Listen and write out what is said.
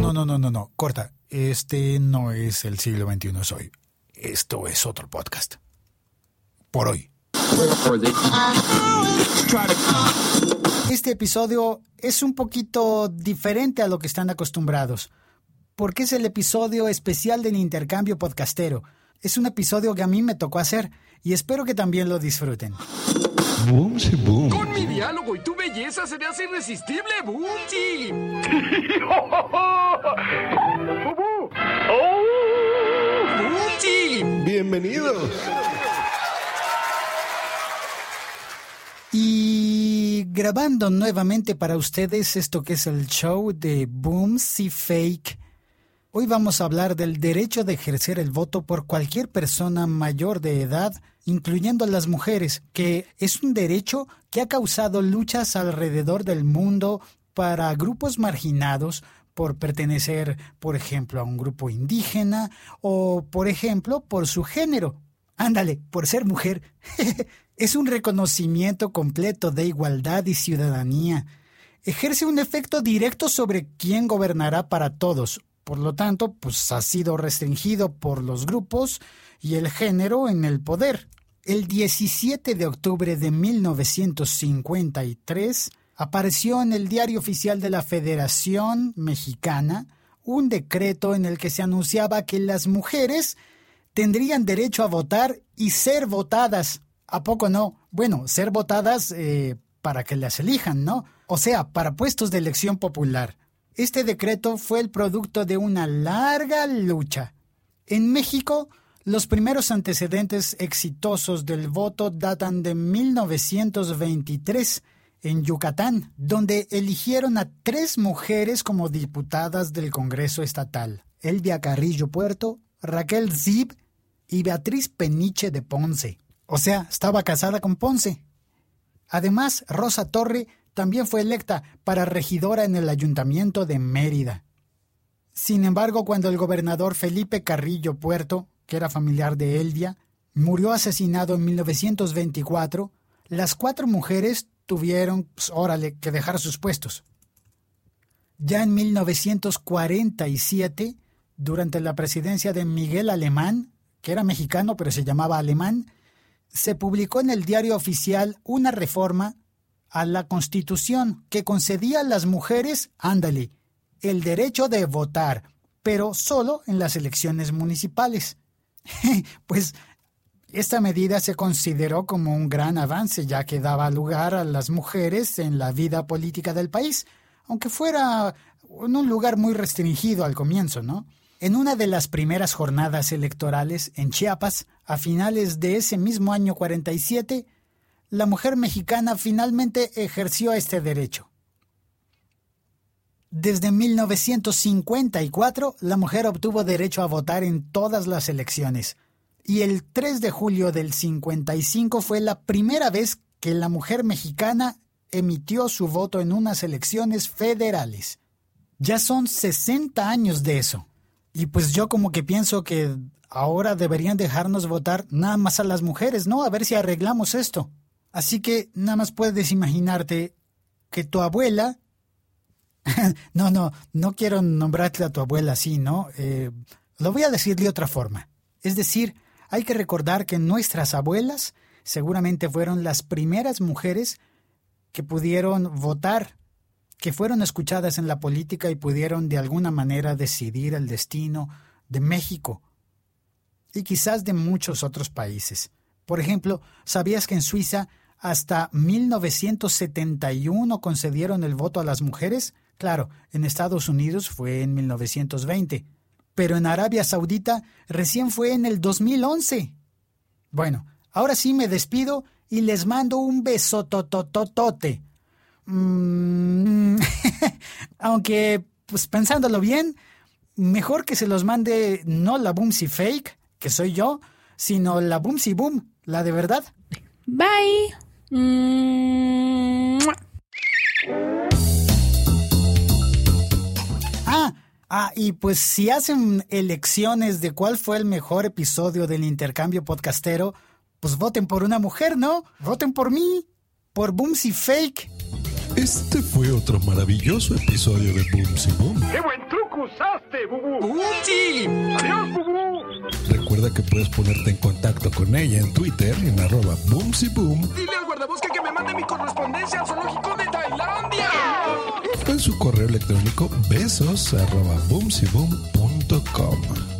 No, no, no, no, no, no. Corta. Este no es el siglo XXI soy. Esto es otro podcast. Por hoy. Este episodio es un poquito diferente a lo que están acostumbrados, porque es el episodio especial del intercambio podcastero. Es un episodio que a mí me tocó hacer y espero que también lo disfruten. Boom, sí, boom. Con mi diálogo y tu belleza se me hace irresistible, Boomchi. Boomchi. Bienvenidos. Y grabando nuevamente para ustedes esto que es el show de Boom Si Fake. Hoy vamos a hablar del derecho de ejercer el voto por cualquier persona mayor de edad, incluyendo a las mujeres, que es un derecho que ha causado luchas alrededor del mundo para grupos marginados por pertenecer, por ejemplo, a un grupo indígena o, por ejemplo, por su género. Ándale, por ser mujer. es un reconocimiento completo de igualdad y ciudadanía. Ejerce un efecto directo sobre quién gobernará para todos. Por lo tanto, pues ha sido restringido por los grupos y el género en el poder. El 17 de octubre de 1953 apareció en el Diario Oficial de la Federación Mexicana un decreto en el que se anunciaba que las mujeres tendrían derecho a votar y ser votadas. ¿A poco no? Bueno, ser votadas eh, para que las elijan, ¿no? O sea, para puestos de elección popular. Este decreto fue el producto de una larga lucha. En México, los primeros antecedentes exitosos del voto datan de 1923 en Yucatán, donde eligieron a tres mujeres como diputadas del Congreso Estatal, Elvia Carrillo Puerto, Raquel Zib y Beatriz Peniche de Ponce. O sea, estaba casada con Ponce. Además, Rosa Torre también fue electa para regidora en el ayuntamiento de Mérida. Sin embargo, cuando el gobernador Felipe Carrillo Puerto, que era familiar de Elvia, murió asesinado en 1924, las cuatro mujeres tuvieron, pues, órale, que dejar sus puestos. Ya en 1947, durante la presidencia de Miguel Alemán, que era mexicano pero se llamaba Alemán, se publicó en el diario oficial una reforma a la Constitución que concedía a las mujeres, ándale, el derecho de votar, pero solo en las elecciones municipales. pues esta medida se consideró como un gran avance ya que daba lugar a las mujeres en la vida política del país, aunque fuera en un lugar muy restringido al comienzo, ¿no? En una de las primeras jornadas electorales en Chiapas, a finales de ese mismo año 47, la mujer mexicana finalmente ejerció este derecho. Desde 1954, la mujer obtuvo derecho a votar en todas las elecciones, y el 3 de julio del 55 fue la primera vez que la mujer mexicana emitió su voto en unas elecciones federales. Ya son 60 años de eso. Y pues yo como que pienso que ahora deberían dejarnos votar nada más a las mujeres, ¿no? A ver si arreglamos esto. Así que nada más puedes imaginarte que tu abuela... no, no, no quiero nombrarte a tu abuela así, ¿no? Eh, lo voy a decir de otra forma. Es decir, hay que recordar que nuestras abuelas seguramente fueron las primeras mujeres que pudieron votar, que fueron escuchadas en la política y pudieron de alguna manera decidir el destino de México y quizás de muchos otros países. Por ejemplo, ¿sabías que en Suiza hasta 1971 concedieron el voto a las mujeres? Claro, en Estados Unidos fue en 1920, pero en Arabia Saudita recién fue en el 2011. Bueno, Ahora sí me despido y les mando un beso totototote. Mm, aunque, pues pensándolo bien, mejor que se los mande no la Boomsy Fake, que soy yo, sino la Boomsy Boom, la de verdad. Bye. Ah, ah, y pues si hacen elecciones de cuál fue el mejor episodio del intercambio podcastero, pues voten por una mujer, ¿no? Voten por mí, por Boomsy Fake. Este fue otro maravilloso episodio de Boomsy Boom. ¡Qué buen truco usaste, Bubú! ¡Adiós, Bubú! Recuerda que puedes ponerte en contacto con ella en Twitter en arroba Boomsy Boom Dile al guardabosque que me mande mi correspondencia al zoológico de Tailandia. en su correo electrónico besos arroba boomsyboom.com.